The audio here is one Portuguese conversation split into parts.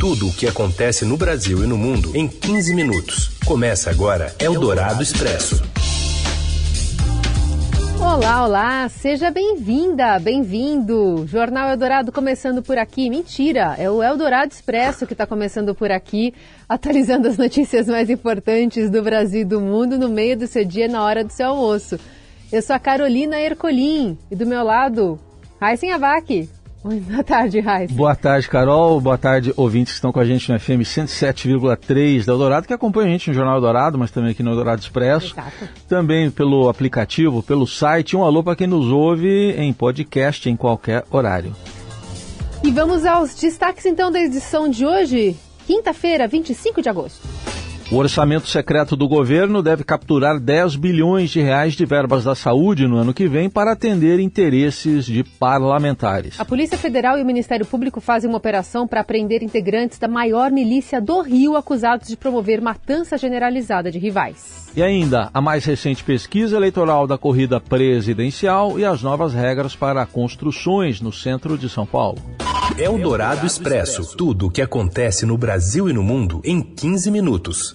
Tudo o que acontece no Brasil e no mundo em 15 minutos. Começa agora Eldorado Expresso. Olá, olá, seja bem-vinda, bem-vindo. Jornal Eldorado começando por aqui. Mentira, é o Eldorado Expresso que está começando por aqui, atualizando as notícias mais importantes do Brasil e do mundo no meio do seu dia, na hora do seu almoço. Eu sou a Carolina Ercolim e do meu lado, Raíssen Abac. Boa tarde, Raíssa. Boa tarde, Carol. Boa tarde, ouvintes que estão com a gente no FM 107,3 da Eldorado, que acompanha a gente no Jornal Eldorado, mas também aqui no Eldorado Expresso. Exato. Também pelo aplicativo, pelo site. Um alô para quem nos ouve em podcast em qualquer horário. E vamos aos destaques então da edição de hoje, quinta-feira, 25 de agosto. O orçamento secreto do governo deve capturar 10 bilhões de reais de verbas da saúde no ano que vem para atender interesses de parlamentares. A Polícia Federal e o Ministério Público fazem uma operação para prender integrantes da maior milícia do Rio acusados de promover matança generalizada de rivais. E ainda a mais recente pesquisa eleitoral da corrida presidencial e as novas regras para construções no centro de São Paulo. Eldorado Expresso. Tudo o que acontece no Brasil e no mundo em 15 minutos.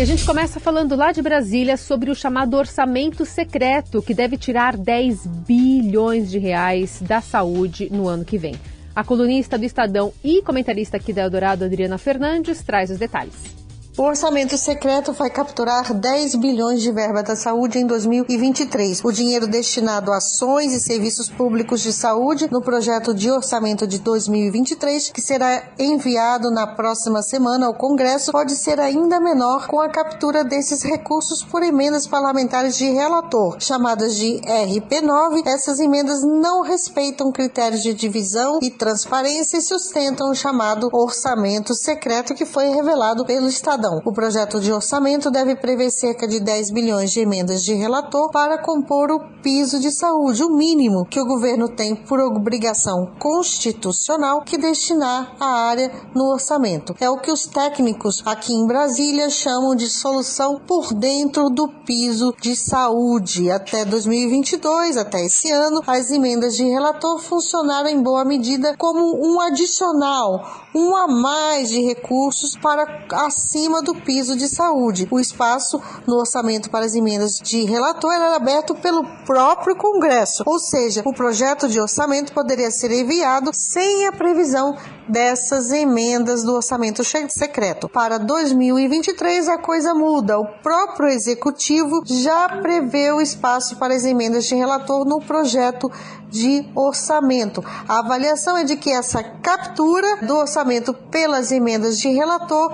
E a gente começa falando lá de Brasília sobre o chamado orçamento secreto, que deve tirar 10 bilhões de reais da saúde no ano que vem. A colunista do Estadão e comentarista aqui da Eldorado, Adriana Fernandes, traz os detalhes. O orçamento secreto vai capturar 10 bilhões de verba da saúde em 2023. O dinheiro destinado a ações e serviços públicos de saúde no projeto de orçamento de 2023, que será enviado na próxima semana ao Congresso, pode ser ainda menor com a captura desses recursos por emendas parlamentares de relator, chamadas de RP9. Essas emendas não respeitam critérios de divisão e transparência e sustentam o chamado orçamento secreto que foi revelado pelo Estadão. O projeto de orçamento deve prever cerca de 10 bilhões de emendas de relator para compor o piso de saúde, o mínimo que o governo tem por obrigação constitucional que destinar à área no orçamento. É o que os técnicos aqui em Brasília chamam de solução por dentro do piso de saúde. Até 2022, até esse ano, as emendas de relator funcionaram em boa medida como um adicional, um a mais de recursos para acima do piso de saúde. O espaço no orçamento para as emendas de relator era aberto pelo próprio Congresso, ou seja, o projeto de orçamento poderia ser enviado sem a previsão dessas emendas do orçamento secreto. Para 2023 a coisa muda. O próprio executivo já prevê o espaço para as emendas de relator no projeto de orçamento. A avaliação é de que essa captura do orçamento pelas emendas de relator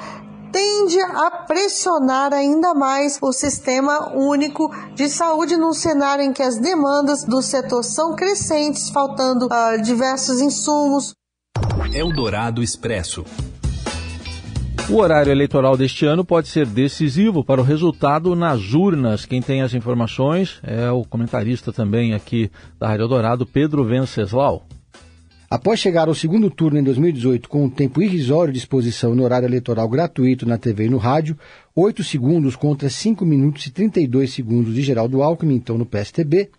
tende a pressionar ainda mais o sistema único de saúde num cenário em que as demandas do setor são crescentes, faltando uh, diversos insumos. Eldorado Expresso. O horário eleitoral deste ano pode ser decisivo para o resultado nas urnas. Quem tem as informações é o comentarista também aqui da Rádio Eldorado, Pedro Venceslau. Após chegar ao segundo turno em 2018 com um tempo irrisório de exposição no horário eleitoral gratuito na TV e no rádio, 8 segundos contra 5 minutos e 32 segundos de Geraldo Alckmin, então no PSTB,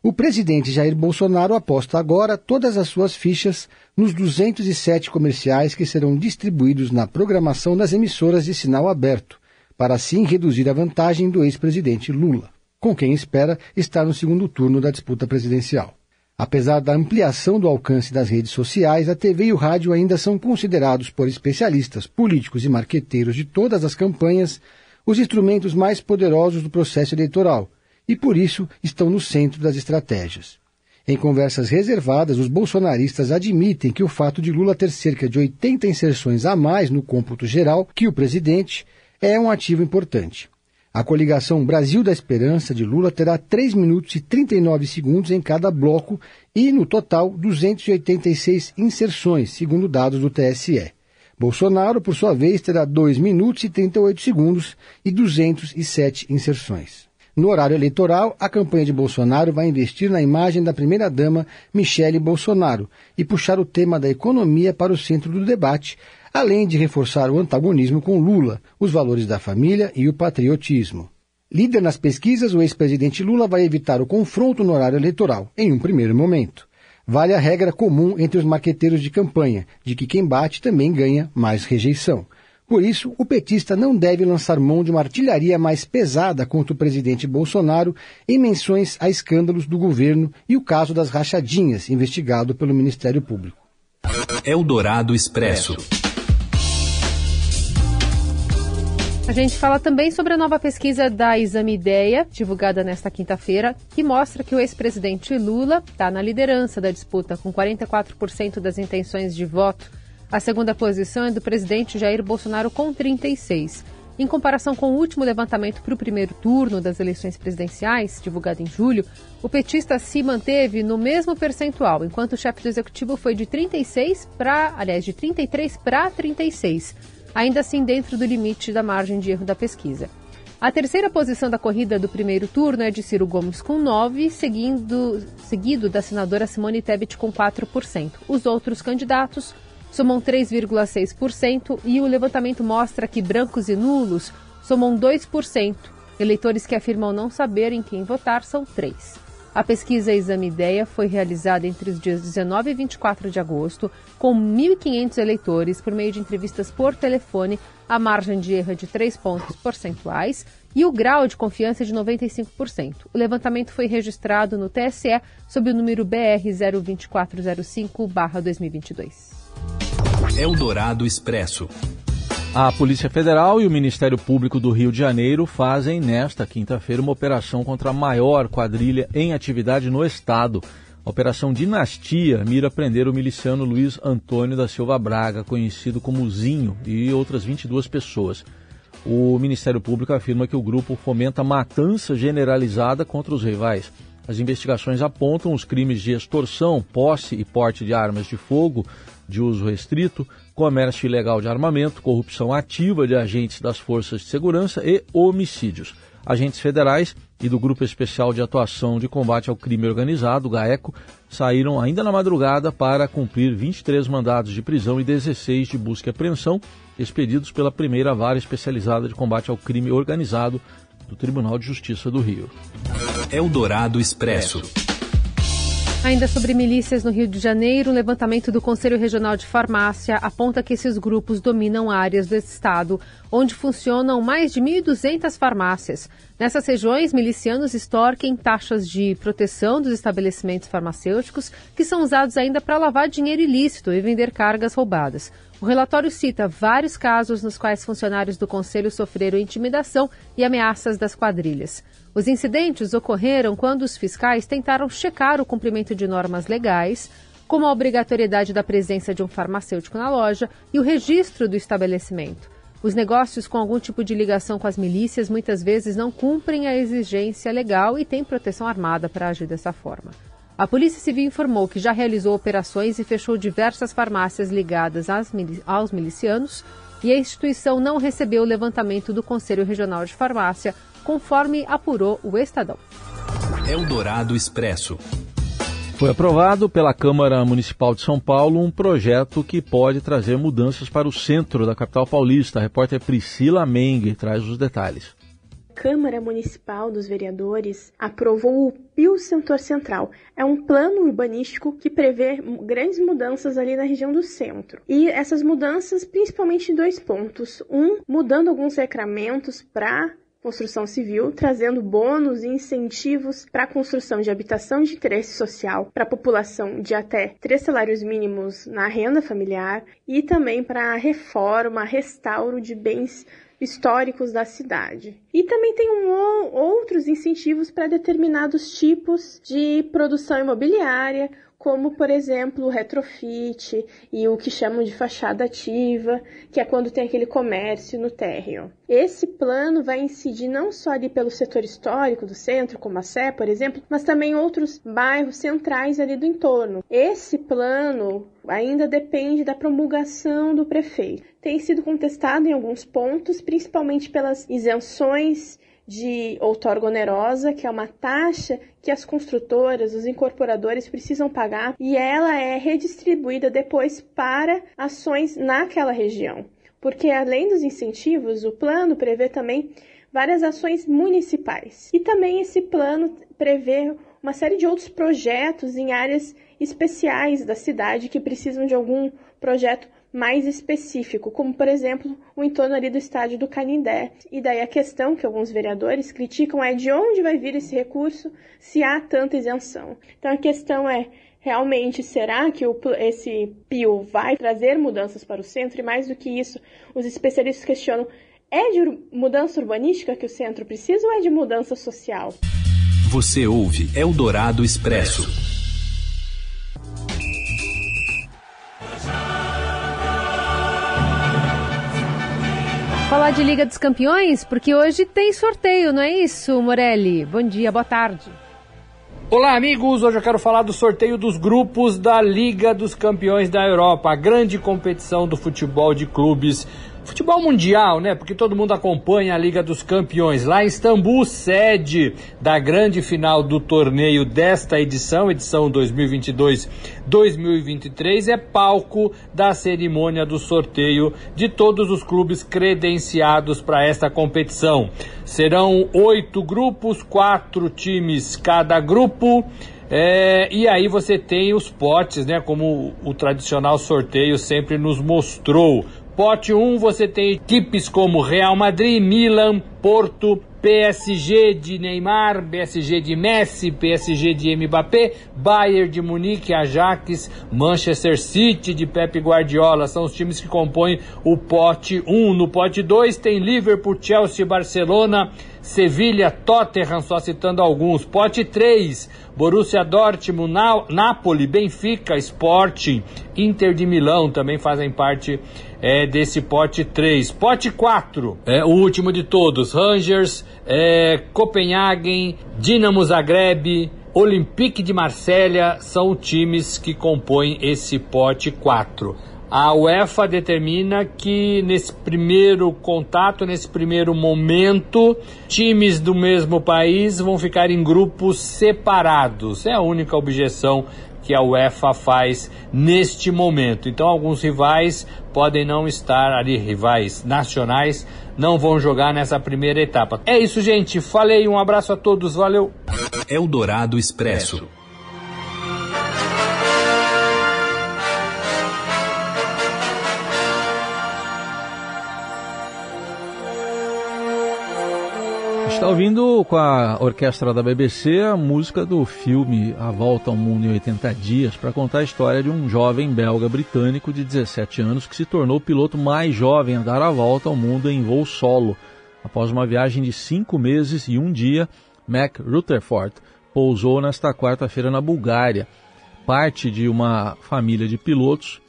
o presidente Jair Bolsonaro aposta agora todas as suas fichas nos 207 comerciais que serão distribuídos na programação das emissoras de sinal aberto, para assim reduzir a vantagem do ex-presidente Lula, com quem espera estar no segundo turno da disputa presidencial. Apesar da ampliação do alcance das redes sociais, a TV e o rádio ainda são considerados por especialistas, políticos e marqueteiros de todas as campanhas os instrumentos mais poderosos do processo eleitoral e, por isso, estão no centro das estratégias. Em conversas reservadas, os bolsonaristas admitem que o fato de Lula ter cerca de 80 inserções a mais no cômputo geral que o presidente é um ativo importante. A coligação Brasil da Esperança de Lula terá 3 minutos e 39 segundos em cada bloco e, no total, 286 inserções, segundo dados do TSE. Bolsonaro, por sua vez, terá 2 minutos e 38 segundos e 207 inserções. No horário eleitoral, a campanha de Bolsonaro vai investir na imagem da primeira-dama Michele Bolsonaro e puxar o tema da economia para o centro do debate, além de reforçar o antagonismo com Lula, os valores da família e o patriotismo. Líder nas pesquisas, o ex-presidente Lula vai evitar o confronto no horário eleitoral, em um primeiro momento. Vale a regra comum entre os marqueteiros de campanha, de que quem bate também ganha mais rejeição. Por isso, o petista não deve lançar mão de uma artilharia mais pesada contra o presidente Bolsonaro em menções a escândalos do governo e o caso das rachadinhas, investigado pelo Ministério Público. Eldorado Expresso. A gente fala também sobre a nova pesquisa da Exame Ideia, divulgada nesta quinta-feira, que mostra que o ex-presidente Lula está na liderança da disputa, com 44% das intenções de voto. A segunda posição é do presidente Jair Bolsonaro, com 36%. Em comparação com o último levantamento para o primeiro turno das eleições presidenciais, divulgado em julho, o petista se manteve no mesmo percentual, enquanto o chefe do executivo foi de 36 para, aliás, de 33 para 36 ainda assim dentro do limite da margem de erro da pesquisa. A terceira posição da corrida do primeiro turno é de Ciro Gomes com 9, seguindo, seguido da senadora Simone Tebet com 4%. Os outros candidatos somam 3,6% e o levantamento mostra que brancos e nulos somam 2%. Eleitores que afirmam não saber em quem votar são 3%. A pesquisa Exame Ideia foi realizada entre os dias 19 e 24 de agosto, com 1.500 eleitores por meio de entrevistas por telefone. A margem de erro é de 3 pontos percentuais e o grau de confiança é de 95%. O levantamento foi registrado no TSE sob o número BR 02405-2022. Eldorado Expresso. A Polícia Federal e o Ministério Público do Rio de Janeiro fazem nesta quinta-feira uma operação contra a maior quadrilha em atividade no estado. A Operação Dinastia mira prender o miliciano Luiz Antônio da Silva Braga, conhecido como Zinho, e outras 22 pessoas. O Ministério Público afirma que o grupo fomenta matança generalizada contra os rivais. As investigações apontam os crimes de extorsão, posse e porte de armas de fogo de uso restrito, comércio ilegal de armamento, corrupção ativa de agentes das forças de segurança e homicídios. Agentes federais e do Grupo Especial de Atuação de Combate ao Crime Organizado, GAECO, saíram ainda na madrugada para cumprir 23 mandados de prisão e 16 de busca e apreensão, expedidos pela primeira vara especializada de combate ao crime organizado do Tribunal de Justiça do Rio. Eldorado Expresso. Ainda sobre milícias no Rio de Janeiro, um levantamento do Conselho Regional de Farmácia aponta que esses grupos dominam áreas do estado onde funcionam mais de 1.200 farmácias. Nessas regiões, milicianos extorquem taxas de proteção dos estabelecimentos farmacêuticos, que são usados ainda para lavar dinheiro ilícito e vender cargas roubadas. O relatório cita vários casos nos quais funcionários do Conselho sofreram intimidação e ameaças das quadrilhas. Os incidentes ocorreram quando os fiscais tentaram checar o cumprimento de normas legais, como a obrigatoriedade da presença de um farmacêutico na loja e o registro do estabelecimento. Os negócios com algum tipo de ligação com as milícias muitas vezes não cumprem a exigência legal e têm proteção armada para agir dessa forma. A Polícia Civil informou que já realizou operações e fechou diversas farmácias ligadas aos milicianos e a instituição não recebeu o levantamento do Conselho Regional de Farmácia conforme apurou o Estadão. Eldorado Expresso. Foi aprovado pela Câmara Municipal de São Paulo um projeto que pode trazer mudanças para o centro da capital paulista. A repórter Priscila Meng traz os detalhes. Câmara Municipal dos Vereadores aprovou o Pio Setor Central. É um plano urbanístico que prevê grandes mudanças ali na região do centro. E essas mudanças, principalmente em dois pontos. Um, mudando alguns recramentos para construção civil, trazendo bônus e incentivos para a construção de habitação de interesse social para a população de até três salários mínimos na renda familiar e também para a reforma, restauro de bens históricos da cidade. E também tem um, outros incentivos para determinados tipos de produção imobiliária, como por exemplo o retrofit e o que chamam de fachada ativa, que é quando tem aquele comércio no térreo. Esse plano vai incidir não só ali pelo setor histórico do centro, como a Sé, por exemplo, mas também outros bairros centrais ali do entorno. Esse plano ainda depende da promulgação do prefeito. Tem sido contestado em alguns pontos, principalmente pelas isenções de outorga onerosa, que é uma taxa que as construtoras, os incorporadores precisam pagar e ela é redistribuída depois para ações naquela região. Porque além dos incentivos, o plano prevê também várias ações municipais. E também esse plano prevê uma série de outros projetos em áreas especiais da cidade que precisam de algum projeto mais específico, como por exemplo o entorno ali do estádio do Canindé. E daí a questão que alguns vereadores criticam é de onde vai vir esse recurso se há tanta isenção. Então a questão é realmente será que o, esse PIO vai trazer mudanças para o centro? E mais do que isso, os especialistas questionam: é de mudança urbanística que o centro precisa ou é de mudança social? Você ouve Eldorado Expresso. Falar de Liga dos Campeões, porque hoje tem sorteio, não é isso, Morelli? Bom dia, boa tarde. Olá, amigos! Hoje eu quero falar do sorteio dos grupos da Liga dos Campeões da Europa, a grande competição do futebol de clubes Futebol mundial, né? Porque todo mundo acompanha a Liga dos Campeões. Lá em Istambul, sede da grande final do torneio desta edição, edição 2022-2023, é palco da cerimônia do sorteio de todos os clubes credenciados para esta competição. Serão oito grupos, quatro times cada grupo. É, e aí você tem os potes, né? Como o tradicional sorteio sempre nos mostrou. Pote 1 você tem equipes como Real Madrid, Milan, Porto, PSG de Neymar, PSG de Messi, PSG de Mbappé, Bayern de Munique, Ajax, Manchester City de Pep Guardiola. São os times que compõem o pote 1. No pote 2 tem Liverpool, Chelsea, Barcelona, Sevilha, Tottenham, só citando alguns. Pote 3, Borussia Dortmund, Napoli, Benfica, Sporting, Inter de Milão também fazem parte é, desse pote 3. Pote 4, é o último de todos, Rangers, é, Copenhagen, Dinamo Zagreb, Olympique de Marselha são times que compõem esse pote 4. A UEFA determina que nesse primeiro contato, nesse primeiro momento, times do mesmo país vão ficar em grupos separados. É a única objeção que a UEFA faz neste momento. Então, alguns rivais podem não estar ali, rivais nacionais, não vão jogar nessa primeira etapa. É isso, gente. Falei, um abraço a todos, valeu. Eldorado Expresso. Está ouvindo com a orquestra da BBC a música do filme A Volta ao Mundo em 80 Dias para contar a história de um jovem belga britânico de 17 anos que se tornou o piloto mais jovem a dar a volta ao mundo em voo solo. Após uma viagem de cinco meses e um dia, Mac Rutherford pousou nesta quarta-feira na Bulgária. Parte de uma família de pilotos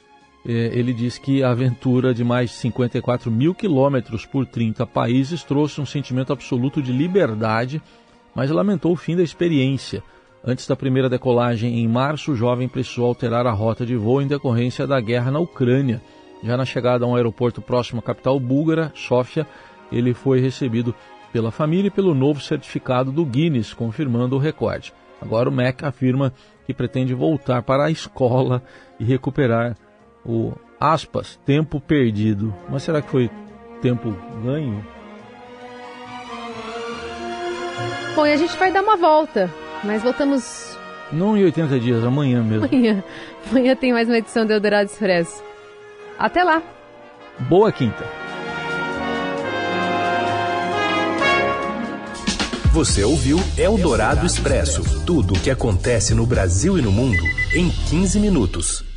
ele diz que a aventura de mais de 54 mil quilômetros por 30 países trouxe um sentimento absoluto de liberdade, mas lamentou o fim da experiência. Antes da primeira decolagem em março, o jovem precisou alterar a rota de voo em decorrência da guerra na Ucrânia. Já na chegada a um aeroporto próximo à capital búlgara, Sófia, ele foi recebido pela família e pelo novo certificado do Guinness, confirmando o recorde. Agora o MEC afirma que pretende voltar para a escola e recuperar o aspas, tempo perdido. Mas será que foi tempo ganho? Bom, e a gente vai dar uma volta, mas voltamos. Não em 80 dias, amanhã mesmo. Amanhã. Amanhã tem mais uma edição do Eldorado Expresso. Até lá. Boa quinta. Você ouviu Eldorado Expresso tudo o que acontece no Brasil e no mundo em 15 minutos.